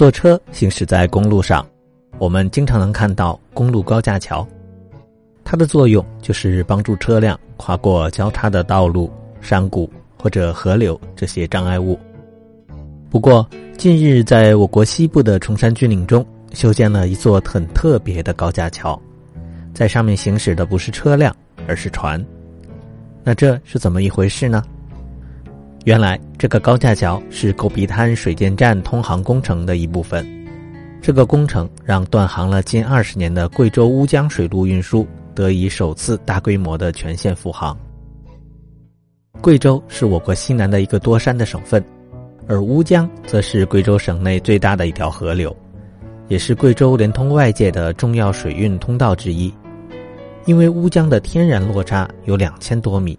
坐车行驶在公路上，我们经常能看到公路高架桥。它的作用就是帮助车辆跨过交叉的道路、山谷或者河流这些障碍物。不过，近日在我国西部的崇山峻岭中修建了一座很特别的高架桥，在上面行驶的不是车辆，而是船。那这是怎么一回事呢？原来，这个高架桥是狗皮滩水电站通航工程的一部分。这个工程让断航了近二十年的贵州乌江水路运输得以首次大规模的全线复航。贵州是我国西南的一个多山的省份，而乌江则是贵州省内最大的一条河流，也是贵州连通外界的重要水运通道之一。因为乌江的天然落差有两千多米。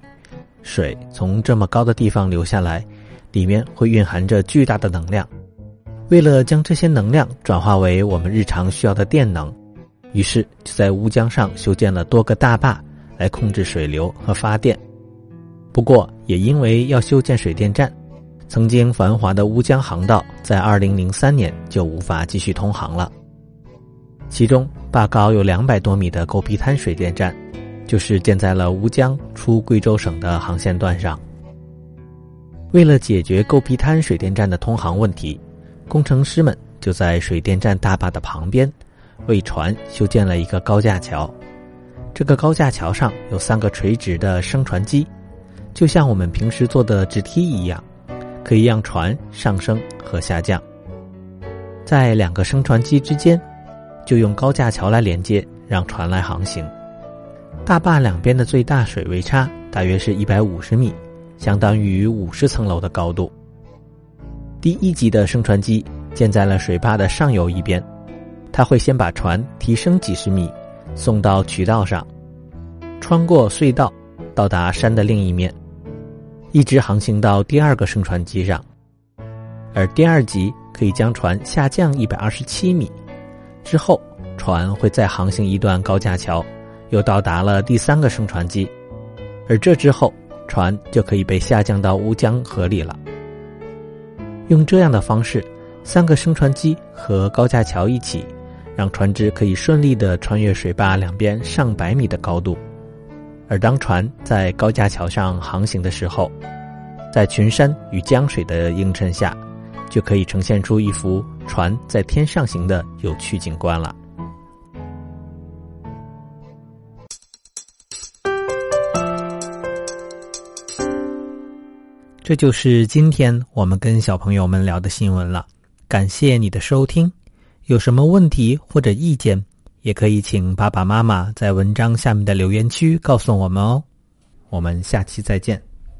水从这么高的地方流下来，里面会蕴含着巨大的能量。为了将这些能量转化为我们日常需要的电能，于是就在乌江上修建了多个大坝来控制水流和发电。不过，也因为要修建水电站，曾经繁华的乌江航道在二零零三年就无法继续通航了。其中，坝高有两百多米的狗皮滩水电站。就是建在了乌江出贵州省的航线段上。为了解决构皮滩水电站的通航问题，工程师们就在水电站大坝的旁边，为船修建了一个高架桥。这个高架桥上有三个垂直的升船机，就像我们平时坐的直梯一样，可以让船上升和下降。在两个升船机之间，就用高架桥来连接，让船来航行。大坝两边的最大水位差大约是一百五十米，相当于五十层楼的高度。第一级的升船机建在了水坝的上游一边，它会先把船提升几十米，送到渠道上，穿过隧道，到达山的另一面，一直航行到第二个升船机上。而第二级可以将船下降一百二十七米，之后船会再航行一段高架桥。又到达了第三个升船机，而这之后，船就可以被下降到乌江河里了。用这样的方式，三个升船机和高架桥一起，让船只可以顺利的穿越水坝两边上百米的高度。而当船在高架桥上航行的时候，在群山与江水的映衬下，就可以呈现出一幅船在天上行的有趣景观了。这就是今天我们跟小朋友们聊的新闻了，感谢你的收听。有什么问题或者意见，也可以请爸爸妈妈在文章下面的留言区告诉我们哦。我们下期再见。